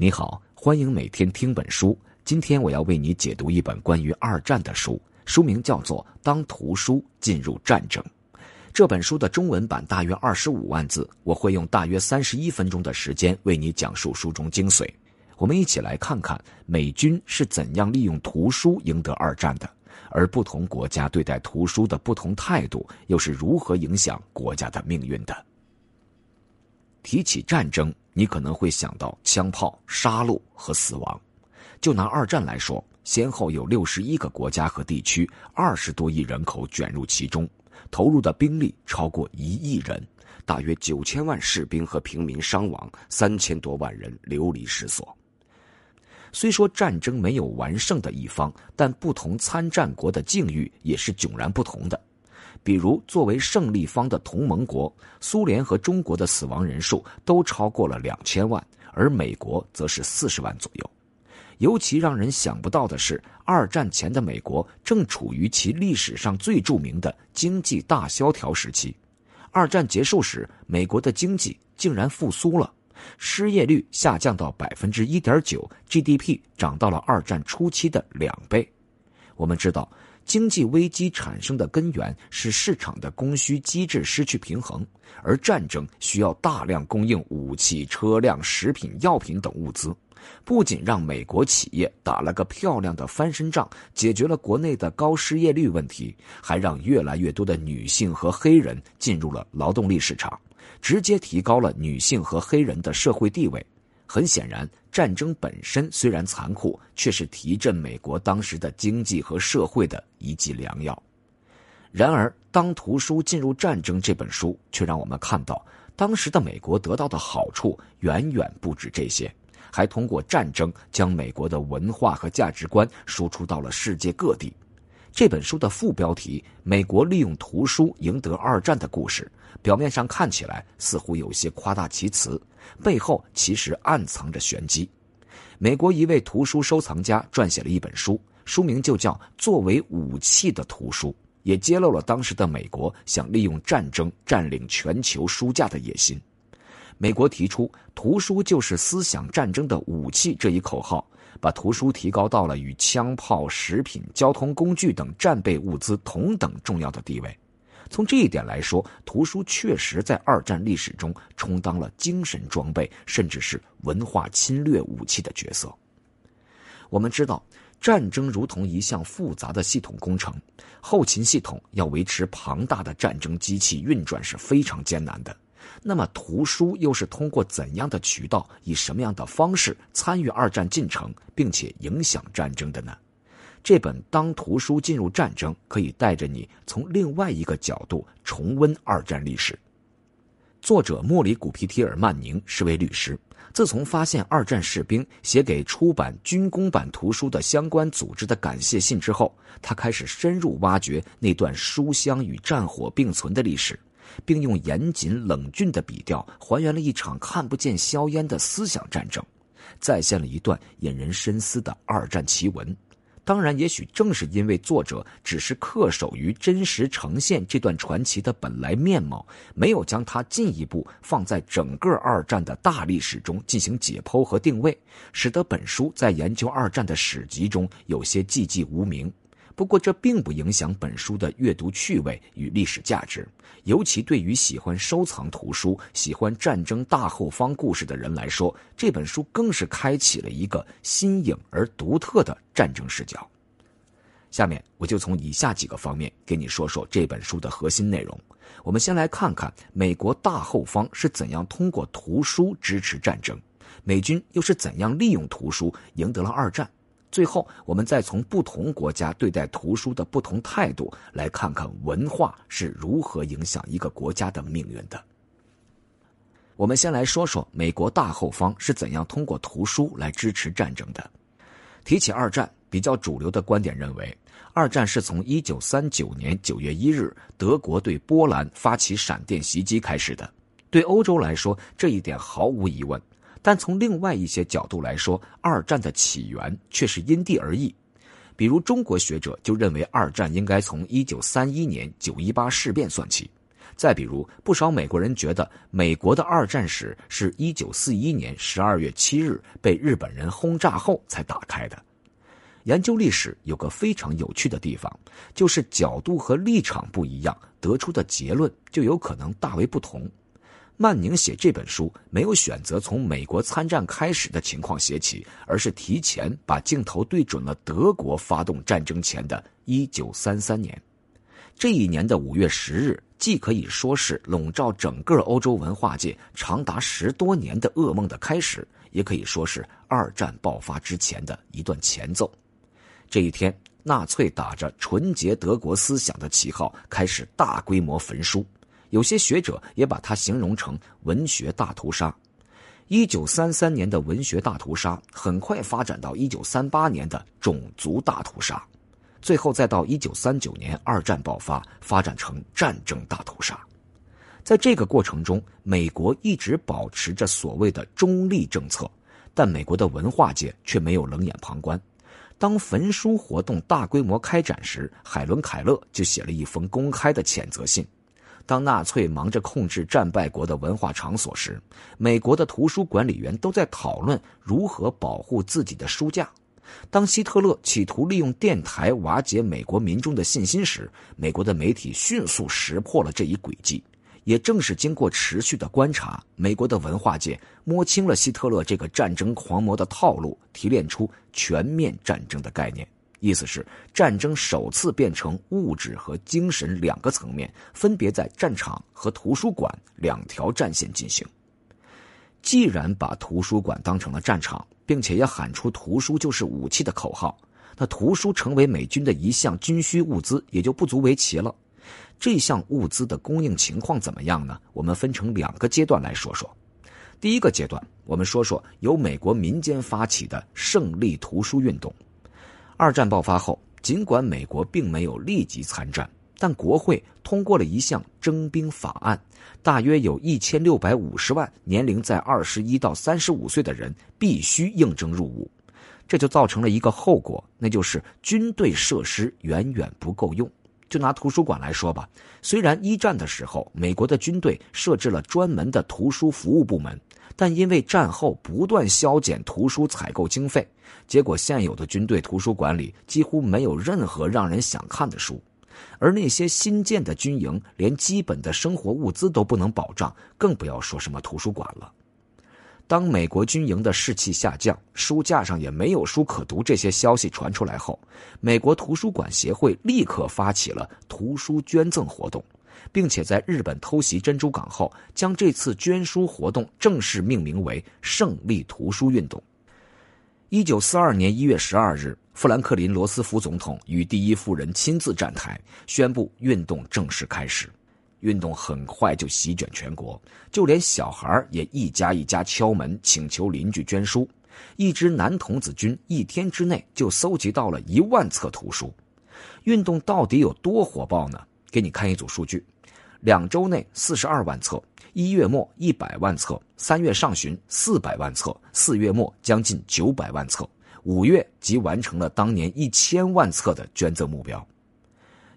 你好，欢迎每天听本书。今天我要为你解读一本关于二战的书，书名叫做《当图书进入战争》。这本书的中文版大约二十五万字，我会用大约三十一分钟的时间为你讲述书中精髓。我们一起来看看美军是怎样利用图书赢得二战的，而不同国家对待图书的不同态度又是如何影响国家的命运的。提起战争，你可能会想到枪炮、杀戮和死亡。就拿二战来说，先后有六十一个国家和地区，二十多亿人口卷入其中，投入的兵力超过一亿人，大约九千万士兵和平民伤亡，三千多万人流离失所。虽说战争没有完胜的一方，但不同参战国的境遇也是迥然不同的。比如，作为胜利方的同盟国，苏联和中国的死亡人数都超过了两千万，而美国则是四十万左右。尤其让人想不到的是，二战前的美国正处于其历史上最著名的经济大萧条时期。二战结束时，美国的经济竟然复苏了，失业率下降到百分之一点九，GDP 涨到了二战初期的两倍。我们知道。经济危机产生的根源是市场的供需机制失去平衡，而战争需要大量供应武器、车辆、食品、药品等物资，不仅让美国企业打了个漂亮的翻身仗，解决了国内的高失业率问题，还让越来越多的女性和黑人进入了劳动力市场，直接提高了女性和黑人的社会地位。很显然，战争本身虽然残酷，却是提振美国当时的经济和社会的一剂良药。然而，当图书进入战争这本书，却让我们看到，当时的美国得到的好处远远不止这些，还通过战争将美国的文化和价值观输出到了世界各地。这本书的副标题《美国利用图书赢得二战的故事》，表面上看起来似乎有些夸大其词，背后其实暗藏着玄机。美国一位图书收藏家撰写了一本书，书名就叫《作为武器的图书》，也揭露了当时的美国想利用战争占领全球书架的野心。美国提出“图书就是思想战争的武器”这一口号。把图书提高到了与枪炮、食品、交通工具等战备物资同等重要的地位。从这一点来说，图书确实在二战历史中充当了精神装备，甚至是文化侵略武器的角色。我们知道，战争如同一项复杂的系统工程，后勤系统要维持庞大的战争机器运转是非常艰难的。那么，图书又是通过怎样的渠道，以什么样的方式参与二战进程，并且影响战争的呢？这本《当图书进入战争》可以带着你从另外一个角度重温二战历史。作者莫里古皮提尔曼宁是位律师，自从发现二战士兵写给出版军工版图书的相关组织的感谢信之后，他开始深入挖掘那段书香与战火并存的历史。并用严谨冷峻的笔调还原了一场看不见硝烟的思想战争，再现了一段引人深思的二战奇闻。当然，也许正是因为作者只是恪守于真实呈现这段传奇的本来面貌，没有将它进一步放在整个二战的大历史中进行解剖和定位，使得本书在研究二战的史籍中有些寂寂无名。不过，这并不影响本书的阅读趣味与历史价值，尤其对于喜欢收藏图书、喜欢战争大后方故事的人来说，这本书更是开启了一个新颖而独特的战争视角。下面，我就从以下几个方面给你说说这本书的核心内容。我们先来看看美国大后方是怎样通过图书支持战争，美军又是怎样利用图书赢得了二战。最后，我们再从不同国家对待图书的不同态度，来看看文化是如何影响一个国家的命运的。我们先来说说美国大后方是怎样通过图书来支持战争的。提起二战，比较主流的观点认为，二战是从一九三九年九月一日德国对波兰发起闪电袭击开始的。对欧洲来说，这一点毫无疑问。但从另外一些角度来说，二战的起源却是因地而异。比如，中国学者就认为二战应该从一九三一年九一八事变算起，再比如，不少美国人觉得美国的二战史是一九四一年十二月七日被日本人轰炸后才打开的。研究历史有个非常有趣的地方，就是角度和立场不一样，得出的结论就有可能大为不同。曼宁写这本书没有选择从美国参战开始的情况写起，而是提前把镜头对准了德国发动战争前的一九三三年。这一年的五月十日，既可以说是笼罩整个欧洲文化界长达十多年的噩梦的开始，也可以说是二战爆发之前的一段前奏。这一天，纳粹打着纯洁德国思想的旗号，开始大规模焚书，有些学者也把它形容成文学大屠杀。一九三三年的文学大屠杀，很快发展到一九三八年的种族大屠杀。最后再到一九三九年，二战爆发，发展成战争大屠杀。在这个过程中，美国一直保持着所谓的中立政策，但美国的文化界却没有冷眼旁观。当焚书活动大规模开展时，海伦·凯勒就写了一封公开的谴责信。当纳粹忙着控制战败国的文化场所时，美国的图书管理员都在讨论如何保护自己的书架。当希特勒企图利用电台瓦解美国民众的信心时，美国的媒体迅速识破了这一诡计。也正是经过持续的观察，美国的文化界摸清了希特勒这个战争狂魔的套路，提炼出全面战争的概念。意思是，战争首次变成物质和精神两个层面，分别在战场和图书馆两条战线进行。既然把图书馆当成了战场，并且也喊出“图书就是武器”的口号，那图书成为美军的一项军需物资也就不足为奇了。这项物资的供应情况怎么样呢？我们分成两个阶段来说说。第一个阶段，我们说说由美国民间发起的胜利图书运动。二战爆发后，尽管美国并没有立即参战，但国会通过了一项征兵法案。大约有一千六百五十万年龄在二十一到三十五岁的人必须应征入伍，这就造成了一个后果，那就是军队设施远远不够用。就拿图书馆来说吧，虽然一战的时候美国的军队设置了专门的图书服务部门，但因为战后不断削减图书采购经费，结果现有的军队图书馆里几乎没有任何让人想看的书。而那些新建的军营，连基本的生活物资都不能保障，更不要说什么图书馆了。当美国军营的士气下降，书架上也没有书可读，这些消息传出来后，美国图书馆协会立刻发起了图书捐赠活动，并且在日本偷袭珍珠港后，将这次捐书活动正式命名为“胜利图书运动”。一九四二年一月十二日。富兰克林·罗斯福总统与第一夫人亲自站台，宣布运动正式开始。运动很快就席卷全国，就连小孩也一家一家敲门，请求邻居捐书。一支男童子军一天之内就搜集到了一万册图书。运动到底有多火爆呢？给你看一组数据：两周内四十二万册，一月末一百万册，三月上旬四百万册，四月末将近九百万册。五月即完成了当年一千万册的捐赠目标，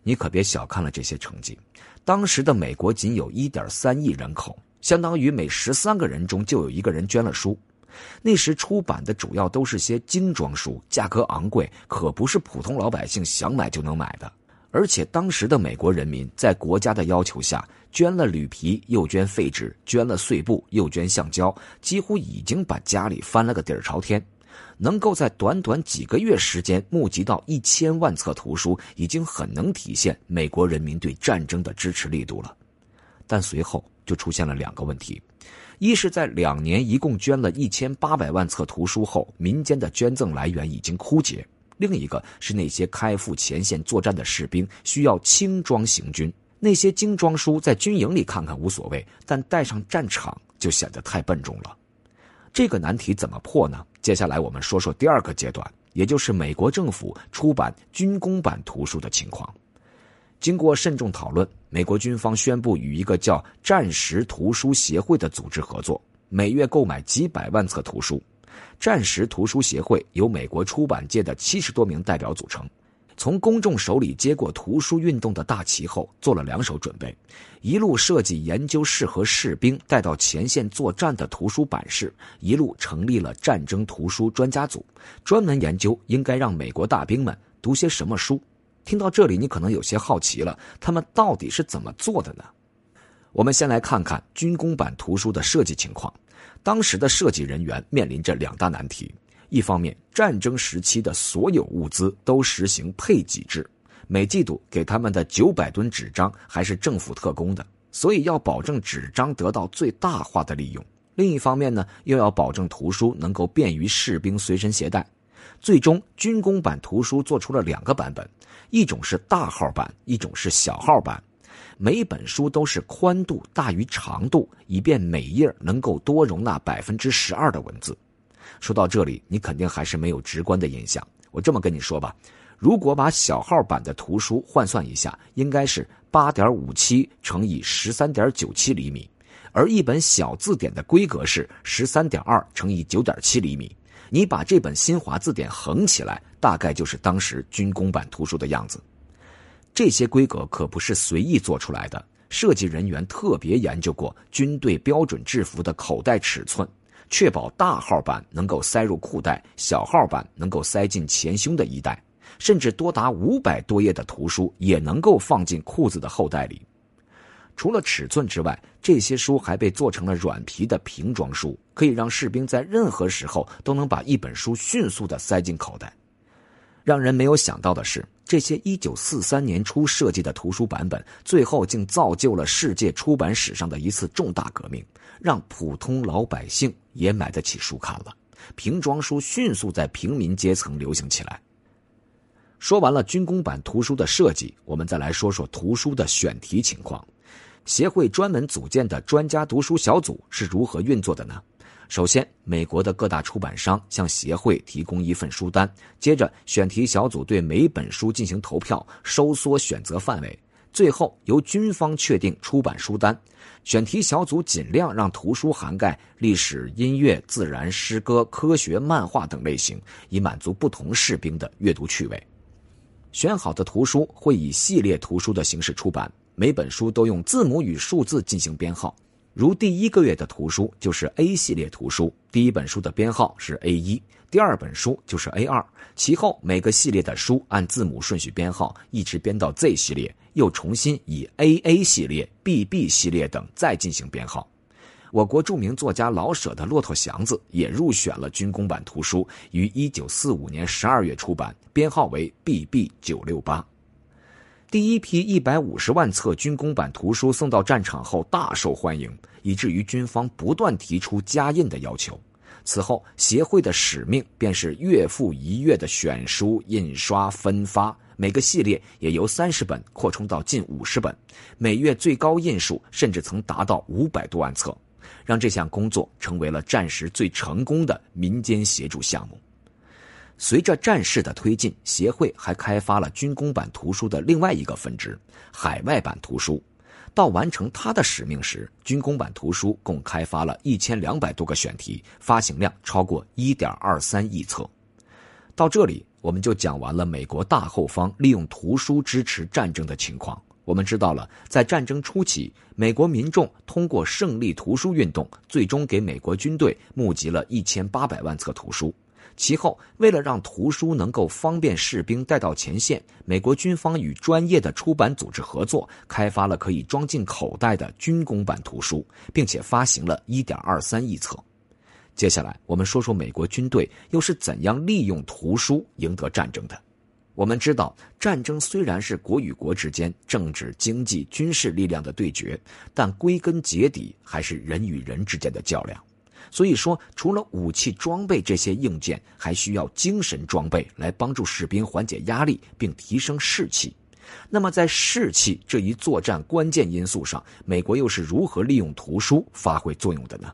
你可别小看了这些成绩。当时的美国仅有一点三亿人口，相当于每十三个人中就有一个人捐了书。那时出版的主要都是些精装书，价格昂贵，可不是普通老百姓想买就能买的。而且当时的美国人民在国家的要求下，捐了铝皮，又捐废纸，捐了碎布，又捐橡胶，几乎已经把家里翻了个底儿朝天。能够在短短几个月时间募集到一千万册图书，已经很能体现美国人民对战争的支持力度了。但随后就出现了两个问题：一是，在两年一共捐了一千八百万册图书后，民间的捐赠来源已经枯竭；另一个是，那些开赴前线作战的士兵需要轻装行军，那些精装书在军营里看看无所谓，但带上战场就显得太笨重了。这个难题怎么破呢？接下来我们说说第二个阶段，也就是美国政府出版军工版图书的情况。经过慎重讨论，美国军方宣布与一个叫战时图书协会的组织合作，每月购买几百万册图书。战时图书协会由美国出版界的七十多名代表组成，从公众手里接过图书运动的大旗后，做了两手准备：一路设计研究适合士兵带到前线作战的图书版式；一路成立了战争图书专家组，专门研究应该让美国大兵们读些什么书。听到这里，你可能有些好奇了，他们到底是怎么做的呢？我们先来看看军工版图书的设计情况。当时的设计人员面临着两大难题：一方面，战争时期的所有物资都实行配给制，每季度给他们的九百吨纸张还是政府特供的，所以要保证纸张得到最大化的利用；另一方面呢，又要保证图书能够便于士兵随身携带。最终，军工版图书做出了两个版本，一种是大号版，一种是小号版。每本书都是宽度大于长度，以便每页能够多容纳百分之十二的文字。说到这里，你肯定还是没有直观的印象。我这么跟你说吧，如果把小号版的图书换算一下，应该是八点五七乘以十三点九七厘米，而一本小字典的规格是十三点二乘以九点七厘米。你把这本新华字典横起来，大概就是当时军工版图书的样子。这些规格可不是随意做出来的，设计人员特别研究过军队标准制服的口袋尺寸，确保大号版能够塞入裤袋，小号版能够塞进前胸的衣袋，甚至多达五百多页的图书也能够放进裤子的后袋里。除了尺寸之外，这些书还被做成了软皮的平装书，可以让士兵在任何时候都能把一本书迅速地塞进口袋。让人没有想到的是，这些1943年初设计的图书版本，最后竟造就了世界出版史上的一次重大革命，让普通老百姓也买得起书看了。平装书迅速在平民阶层流行起来。说完了军工版图书的设计，我们再来说说图书的选题情况。协会专门组建的专家读书小组是如何运作的呢？首先，美国的各大出版商向协会提供一份书单，接着选题小组对每本书进行投票，收缩选择范围，最后由军方确定出版书单。选题小组尽量让图书涵盖历史、音乐、自然、诗歌、科学、漫画等类型，以满足不同士兵的阅读趣味。选好的图书会以系列图书的形式出版，每本书都用字母与数字进行编号。如第一个月的图书就是 A 系列图书，第一本书的编号是 A 一，第二本书就是 A 二，其后每个系列的书按字母顺序编号，一直编到 Z 系列，又重新以 AA 系列、BB 系列等再进行编号。我国著名作家老舍的《骆驼祥子》也入选了军工版图书，于1945年12月出版，编号为 BB 九六八。第一批一百五十万册军工版图书送到战场后大受欢迎，以至于军方不断提出加印的要求。此后，协会的使命便是月复一月的选书、印刷、分发，每个系列也由三十本扩充到近五十本，每月最高印数甚至曾达到五百多万册，让这项工作成为了战时最成功的民间协助项目。随着战事的推进，协会还开发了军工版图书的另外一个分支——海外版图书。到完成它的使命时，军工版图书共开发了一千两百多个选题，发行量超过一点二三亿册。到这里，我们就讲完了美国大后方利用图书支持战争的情况。我们知道了，在战争初期，美国民众通过胜利图书运动，最终给美国军队募集了一千八百万册图书。其后，为了让图书能够方便士兵带到前线，美国军方与专业的出版组织合作，开发了可以装进口袋的军工版图书，并且发行了1.23亿册。接下来，我们说说美国军队又是怎样利用图书赢得战争的。我们知道，战争虽然是国与国之间政治、经济、军事力量的对决，但归根结底还是人与人之间的较量。所以说，除了武器装备这些硬件，还需要精神装备来帮助士兵缓解压力并提升士气。那么，在士气这一作战关键因素上，美国又是如何利用图书发挥作用的呢？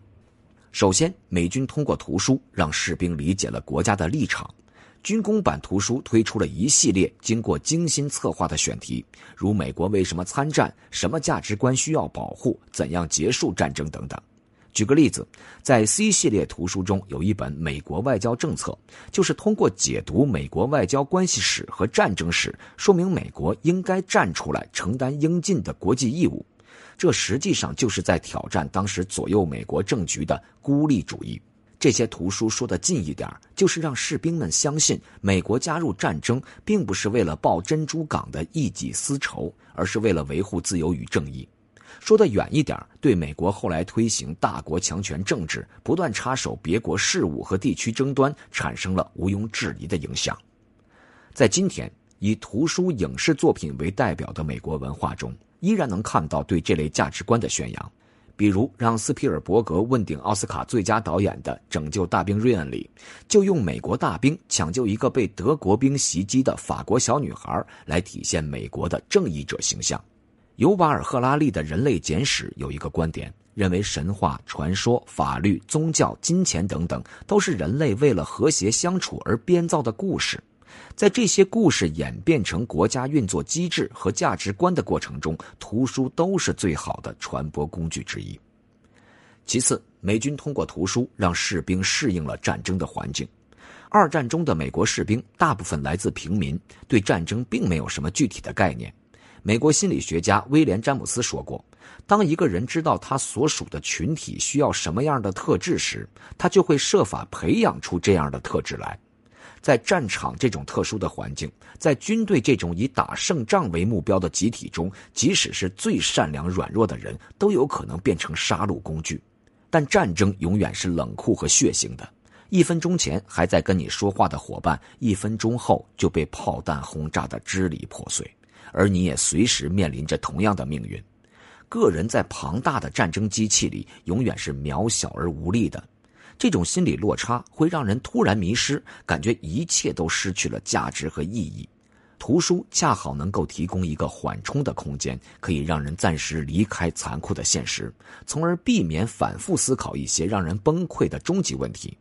首先，美军通过图书让士兵理解了国家的立场。军工版图书推出了一系列经过精心策划的选题，如美国为什么参战、什么价值观需要保护、怎样结束战争等等。举个例子，在 C 系列图书中有一本《美国外交政策》，就是通过解读美国外交关系史和战争史，说明美国应该站出来承担应尽的国际义务。这实际上就是在挑战当时左右美国政局的孤立主义。这些图书说的近一点，就是让士兵们相信，美国加入战争并不是为了报珍珠港的一己私仇，而是为了维护自由与正义。说得远一点，对美国后来推行大国强权政治、不断插手别国事务和地区争端，产生了毋庸置疑的影响。在今天，以图书、影视作品为代表的美国文化中，依然能看到对这类价值观的宣扬。比如，让斯皮尔伯格问鼎奥斯卡最佳导演的《拯救大兵瑞恩》里，就用美国大兵抢救一个被德国兵袭击的法国小女孩来体现美国的正义者形象。尤瓦尔·赫拉利的《人类简史》有一个观点，认为神话、传说、法律、宗教、金钱等等，都是人类为了和谐相处而编造的故事。在这些故事演变成国家运作机制和价值观的过程中，图书都是最好的传播工具之一。其次，美军通过图书让士兵适应了战争的环境。二战中的美国士兵大部分来自平民，对战争并没有什么具体的概念。美国心理学家威廉·詹姆斯说过：“当一个人知道他所属的群体需要什么样的特质时，他就会设法培养出这样的特质来。在战场这种特殊的环境，在军队这种以打胜仗为目标的集体中，即使是最善良软弱的人都有可能变成杀戮工具。但战争永远是冷酷和血腥的。一分钟前还在跟你说话的伙伴，一分钟后就被炮弹轰炸得支离破碎。”而你也随时面临着同样的命运。个人在庞大的战争机器里，永远是渺小而无力的。这种心理落差会让人突然迷失，感觉一切都失去了价值和意义。图书恰好能够提供一个缓冲的空间，可以让人暂时离开残酷的现实，从而避免反复思考一些让人崩溃的终极问题。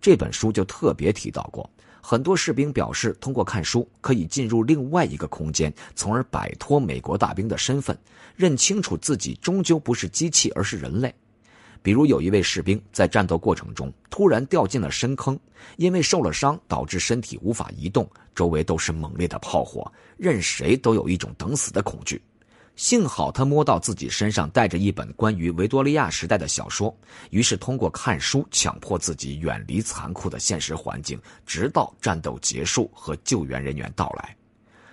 这本书就特别提到过。很多士兵表示，通过看书可以进入另外一个空间，从而摆脱美国大兵的身份，认清楚自己终究不是机器，而是人类。比如，有一位士兵在战斗过程中突然掉进了深坑，因为受了伤导致身体无法移动，周围都是猛烈的炮火，任谁都有一种等死的恐惧。幸好他摸到自己身上带着一本关于维多利亚时代的小说，于是通过看书强迫自己远离残酷的现实环境，直到战斗结束和救援人员到来。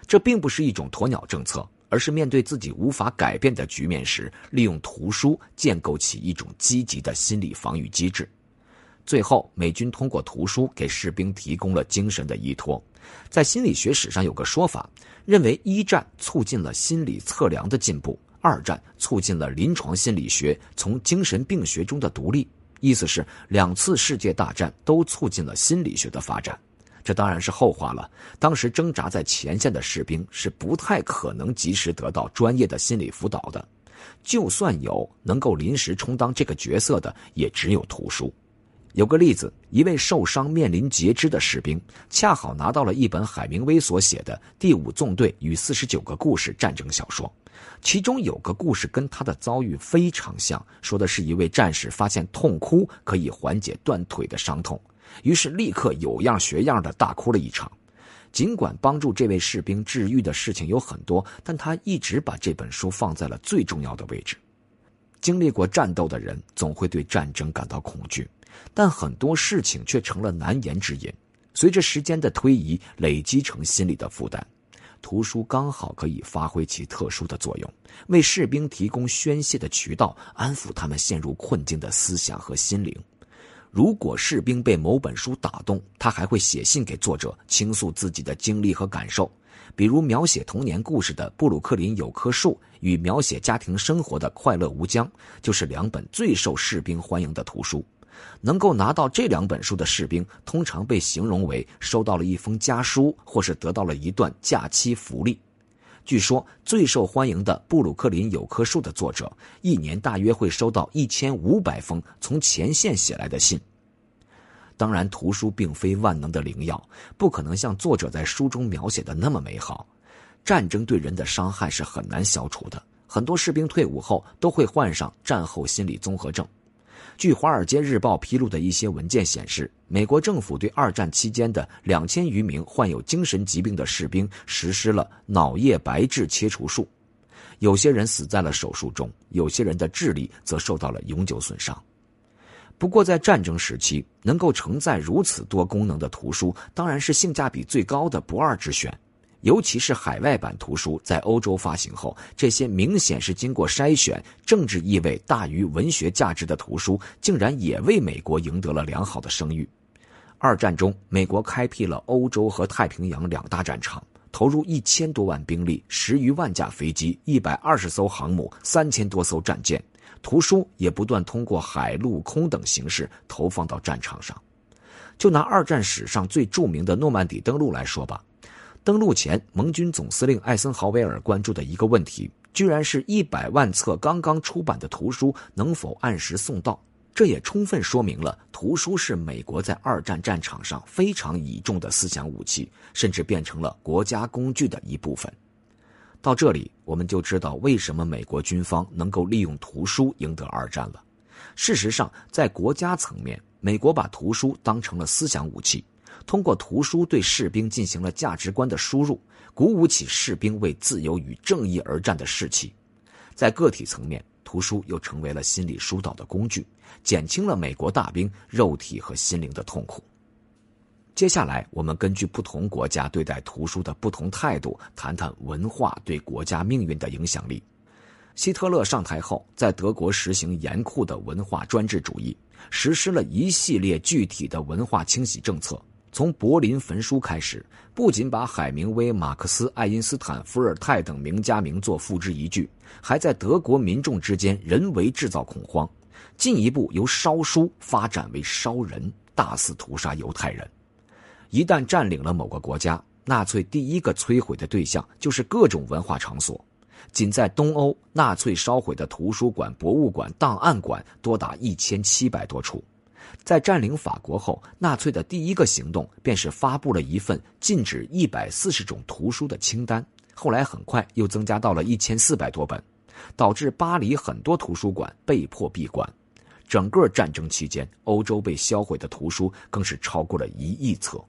这并不是一种鸵鸟政策，而是面对自己无法改变的局面时，利用图书建构起一种积极的心理防御机制。最后，美军通过图书给士兵提供了精神的依托。在心理学史上有个说法，认为一战促进了心理测量的进步，二战促进了临床心理学从精神病学中的独立。意思是，两次世界大战都促进了心理学的发展。这当然是后话了。当时挣扎在前线的士兵是不太可能及时得到专业的心理辅导的，就算有能够临时充当这个角色的，也只有图书。有个例子，一位受伤面临截肢的士兵，恰好拿到了一本海明威所写的《第五纵队与四十九个故事》战争小说，其中有个故事跟他的遭遇非常像，说的是一位战士发现痛哭可以缓解断腿的伤痛，于是立刻有样学样的大哭了一场。尽管帮助这位士兵治愈的事情有很多，但他一直把这本书放在了最重要的位置。经历过战斗的人总会对战争感到恐惧。但很多事情却成了难言之隐，随着时间的推移，累积成心理的负担。图书刚好可以发挥其特殊的作用，为士兵提供宣泄的渠道，安抚他们陷入困境的思想和心灵。如果士兵被某本书打动，他还会写信给作者，倾诉自己的经历和感受，比如描写童年故事的《布鲁克林有棵树》与描写家庭生活的《快乐无疆》，就是两本最受士兵欢迎的图书。能够拿到这两本书的士兵，通常被形容为收到了一封家书，或是得到了一段假期福利。据说最受欢迎的《布鲁克林有棵树》的作者，一年大约会收到一千五百封从前线写来的信。当然，图书并非万能的灵药，不可能像作者在书中描写的那么美好。战争对人的伤害是很难消除的，很多士兵退伍后都会患上战后心理综合症。据《华尔街日报》披露的一些文件显示，美国政府对二战期间的两千余名患有精神疾病的士兵实施了脑叶白质切除术，有些人死在了手术中，有些人的智力则受到了永久损伤。不过，在战争时期，能够承载如此多功能的图书，当然是性价比最高的不二之选。尤其是海外版图书在欧洲发行后，这些明显是经过筛选、政治意味大于文学价值的图书，竟然也为美国赢得了良好的声誉。二战中，美国开辟了欧洲和太平洋两大战场，投入一千多万兵力、十余万架飞机、一百二十艘航母、三千多艘战舰，图书也不断通过海陆空等形式投放到战场上。就拿二战史上最著名的诺曼底登陆来说吧。登陆前，盟军总司令艾森豪威尔关注的一个问题，居然是一百万册刚刚出版的图书能否按时送到。这也充分说明了图书是美国在二战战场上非常倚重的思想武器，甚至变成了国家工具的一部分。到这里，我们就知道为什么美国军方能够利用图书赢得二战了。事实上，在国家层面，美国把图书当成了思想武器。通过图书对士兵进行了价值观的输入，鼓舞起士兵为自由与正义而战的士气。在个体层面，图书又成为了心理疏导的工具，减轻了美国大兵肉体和心灵的痛苦。接下来，我们根据不同国家对待图书的不同态度，谈谈文化对国家命运的影响力。希特勒上台后，在德国实行严酷的文化专制主义，实施了一系列具体的文化清洗政策。从柏林焚书开始，不仅把海明威、马克思、爱因斯坦、伏尔泰等名家名作付之一炬，还在德国民众之间人为制造恐慌，进一步由烧书发展为烧人，大肆屠杀犹太人。一旦占领了某个国家，纳粹第一个摧毁的对象就是各种文化场所。仅在东欧，纳粹烧毁的图书馆、博物馆、档案馆多达一千七百多处。在占领法国后，纳粹的第一个行动便是发布了一份禁止一百四十种图书的清单。后来很快又增加到了一千四百多本，导致巴黎很多图书馆被迫闭馆。整个战争期间，欧洲被销毁的图书更是超过了一亿册。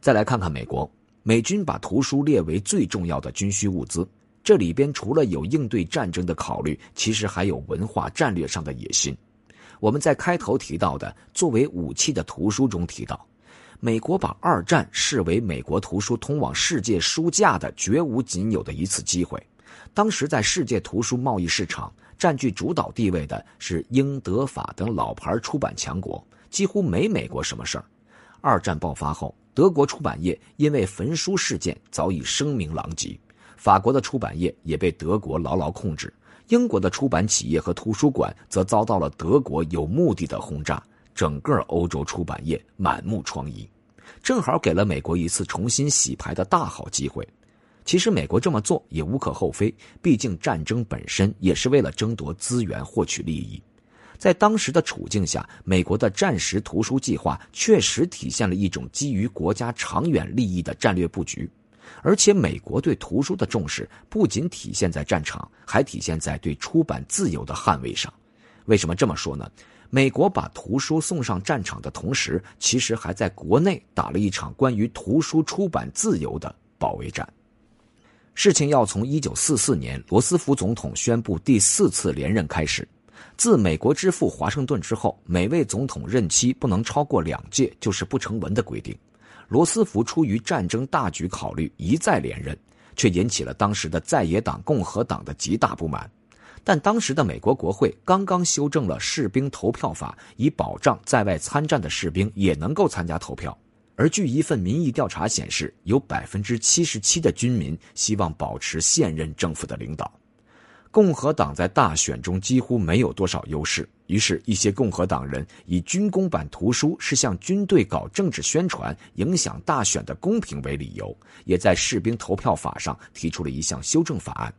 再来看看美国，美军把图书列为最重要的军需物资，这里边除了有应对战争的考虑，其实还有文化战略上的野心。我们在开头提到的作为武器的图书中提到，美国把二战视为美国图书通往世界书架的绝无仅有的一次机会。当时在世界图书贸易市场占据主导地位的是英、德、法等老牌出版强国，几乎没美国什么事儿。二战爆发后，德国出版业因为焚书事件早已声名狼藉，法国的出版业也被德国牢牢控制。英国的出版企业和图书馆则遭到了德国有目的的轰炸，整个欧洲出版业满目疮痍，正好给了美国一次重新洗牌的大好机会。其实美国这么做也无可厚非，毕竟战争本身也是为了争夺资源、获取利益。在当时的处境下，美国的战时图书计划确实体现了一种基于国家长远利益的战略布局。而且，美国对图书的重视不仅体现在战场，还体现在对出版自由的捍卫上。为什么这么说呢？美国把图书送上战场的同时，其实还在国内打了一场关于图书出版自由的保卫战。事情要从1944年罗斯福总统宣布第四次连任开始。自美国之父华盛顿之后，每位总统任期不能超过两届，就是不成文的规定。罗斯福出于战争大局考虑，一再连任，却引起了当时的在野党共和党的极大不满。但当时的美国国会刚刚修正了士兵投票法，以保障在外参战的士兵也能够参加投票。而据一份民意调查显示，有百分之七十七的军民希望保持现任政府的领导。共和党在大选中几乎没有多少优势，于是，一些共和党人以军工版图书是向军队搞政治宣传、影响大选的公平为理由，也在士兵投票法上提出了一项修正法案。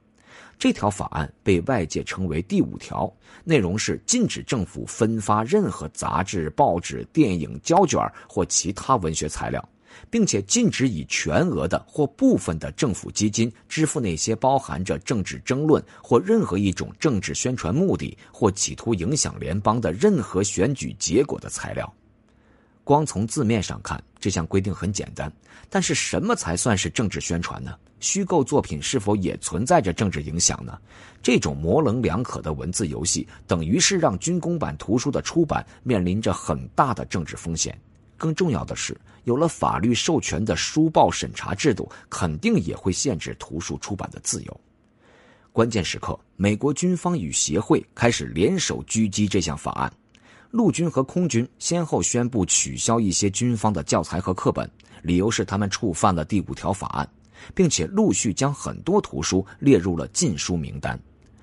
这条法案被外界称为“第五条”，内容是禁止政府分发任何杂志、报纸、电影胶卷或其他文学材料，并且禁止以全额的或部分的政府基金支付那些包含着政治争论或任何一种政治宣传目的或企图影响联邦的任何选举结果的材料。光从字面上看，这项规定很简单，但是什么才算是政治宣传呢？虚构作品是否也存在着政治影响呢？这种模棱两可的文字游戏，等于是让军工版图书的出版面临着很大的政治风险。更重要的是，有了法律授权的书报审查制度，肯定也会限制图书出版的自由。关键时刻，美国军方与协会开始联手狙击这项法案。陆军和空军先后宣布取消一些军方的教材和课本，理由是他们触犯了第五条法案，并且陆续将很多图书列入了禁书名单。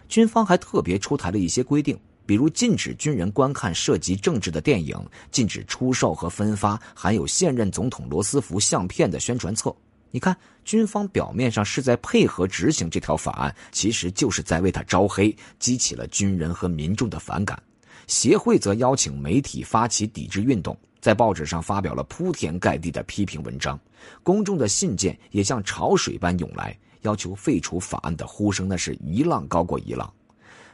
军方还特别出台了一些规定。比如禁止军人观看涉及政治的电影，禁止出售和分发含有现任总统罗斯福相片的宣传册。你看，军方表面上是在配合执行这条法案，其实就是在为他招黑，激起了军人和民众的反感。协会则邀请媒体发起抵制运动，在报纸上发表了铺天盖地的批评文章。公众的信件也像潮水般涌来，要求废除法案的呼声那是一浪高过一浪。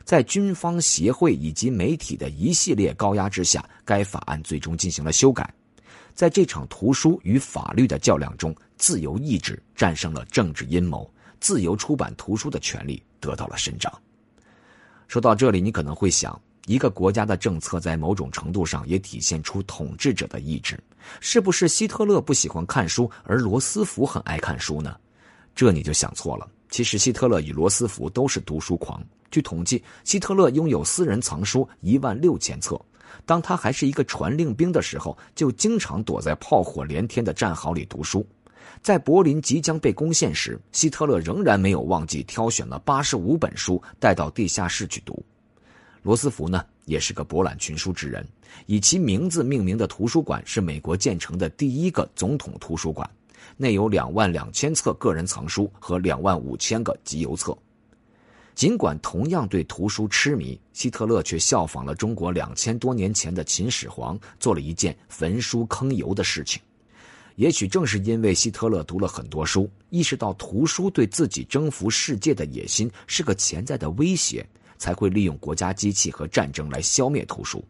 在军方协会以及媒体的一系列高压之下，该法案最终进行了修改。在这场图书与法律的较量中，自由意志战胜了政治阴谋，自由出版图书的权利得到了伸张。说到这里，你可能会想，一个国家的政策在某种程度上也体现出统治者的意志，是不是希特勒不喜欢看书，而罗斯福很爱看书呢？这你就想错了。其实，希特勒与罗斯福都是读书狂。据统计，希特勒拥有私人藏书一万六千册。当他还是一个传令兵的时候，就经常躲在炮火连天的战壕里读书。在柏林即将被攻陷时，希特勒仍然没有忘记挑选了八十五本书带到地下室去读。罗斯福呢，也是个博览群书之人，以其名字命名的图书馆是美国建成的第一个总统图书馆，内有两万两千册个人藏书和两万五千个集邮册。尽管同样对图书痴迷，希特勒却效仿了中国两千多年前的秦始皇，做了一件焚书坑儒的事情。也许正是因为希特勒读了很多书，意识到图书对自己征服世界的野心是个潜在的威胁，才会利用国家机器和战争来消灭图书。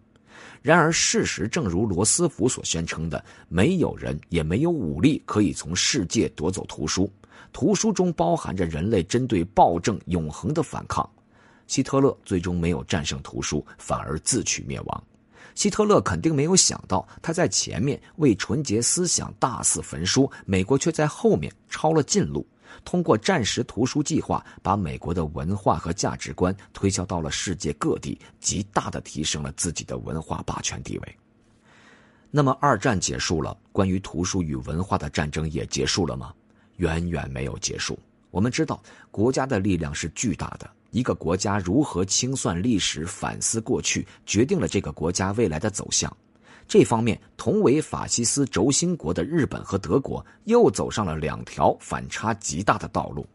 然而，事实正如罗斯福所宣称的，没有人也没有武力可以从世界夺走图书。图书中包含着人类针对暴政永恒的反抗。希特勒最终没有战胜图书，反而自取灭亡。希特勒肯定没有想到，他在前面为纯洁思想大肆焚书，美国却在后面抄了近路，通过战时图书计划，把美国的文化和价值观推销到了世界各地，极大的提升了自己的文化霸权地位。那么，二战结束了，关于图书与文化的战争也结束了吗？远远没有结束。我们知道，国家的力量是巨大的。一个国家如何清算历史、反思过去，决定了这个国家未来的走向。这方面，同为法西斯轴心国的日本和德国又走上了两条反差极大的道路。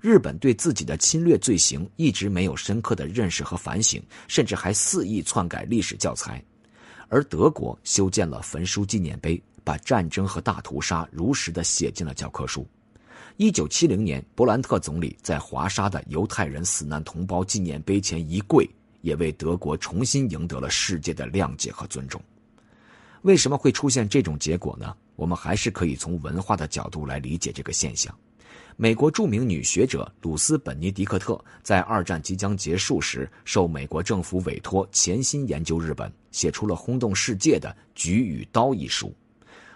日本对自己的侵略罪行一直没有深刻的认识和反省，甚至还肆意篡改历史教材；而德国修建了焚书纪念碑。把战争和大屠杀如实的写进了教科书。一九七零年，勃兰特总理在华沙的犹太人死难同胞纪念碑前一跪，也为德国重新赢得了世界的谅解和尊重。为什么会出现这种结果呢？我们还是可以从文化的角度来理解这个现象。美国著名女学者鲁斯·本尼迪克特在二战即将结束时，受美国政府委托，潜心研究日本，写出了轰动世界的《菊与刀》一书。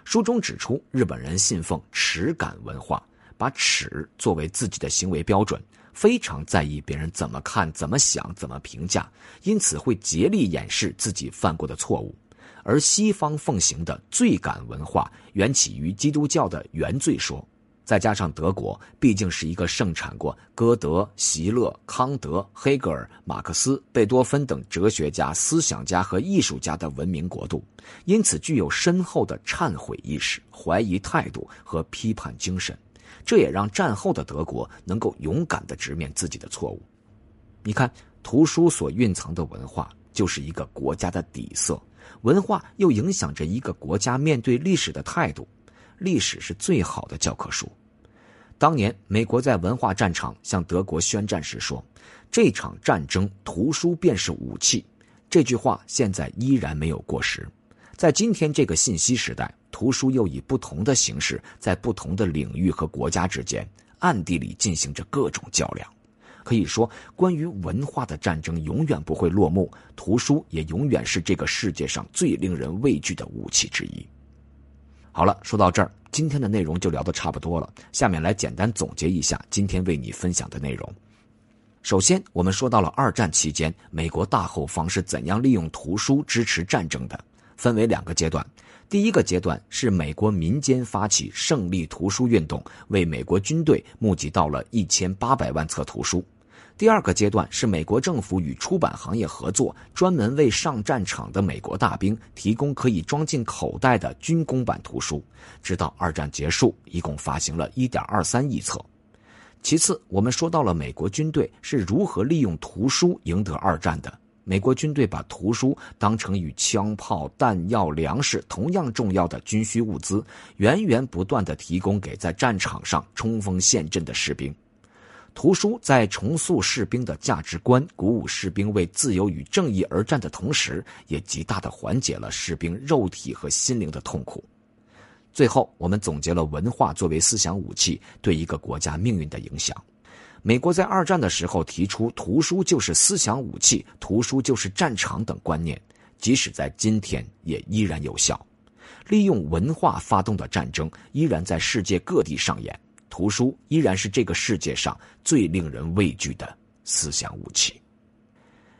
书中指出，日本人信奉耻感文化，把耻作为自己的行为标准，非常在意别人怎么看、怎么想、怎么评价，因此会竭力掩饰自己犯过的错误。而西方奉行的罪感文化，缘起于基督教的原罪说。再加上德国毕竟是一个盛产过歌德、席勒、康德、黑格尔、马克思、贝多芬等哲学家、思想家和艺术家的文明国度，因此具有深厚的忏悔意识、怀疑态度和批判精神。这也让战后的德国能够勇敢地直面自己的错误。你看，图书所蕴藏的文化就是一个国家的底色，文化又影响着一个国家面对历史的态度。历史是最好的教科书。当年美国在文化战场向德国宣战时说：“这场战争，图书便是武器。”这句话现在依然没有过时。在今天这个信息时代，图书又以不同的形式，在不同的领域和国家之间暗地里进行着各种较量。可以说，关于文化的战争永远不会落幕，图书也永远是这个世界上最令人畏惧的武器之一。好了，说到这儿，今天的内容就聊得差不多了。下面来简单总结一下今天为你分享的内容。首先，我们说到了二战期间美国大后方是怎样利用图书支持战争的，分为两个阶段。第一个阶段是美国民间发起胜利图书运动，为美国军队募集到了一千八百万册图书。第二个阶段是美国政府与出版行业合作，专门为上战场的美国大兵提供可以装进口袋的军工版图书。直到二战结束，一共发行了一点二三亿册。其次，我们说到了美国军队是如何利用图书赢得二战的。美国军队把图书当成与枪炮、弹药、粮食同样重要的军需物资，源源不断地提供给在战场上冲锋陷阵的士兵。图书在重塑士兵的价值观、鼓舞士兵为自由与正义而战的同时，也极大的缓解了士兵肉体和心灵的痛苦。最后，我们总结了文化作为思想武器对一个国家命运的影响。美国在二战的时候提出“图书就是思想武器，图书就是战场”等观念，即使在今天也依然有效。利用文化发动的战争依然在世界各地上演。图书依然是这个世界上最令人畏惧的思想武器。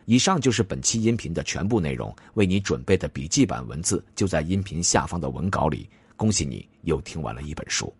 以上就是本期音频的全部内容，为你准备的笔记版文字就在音频下方的文稿里。恭喜你又听完了一本书。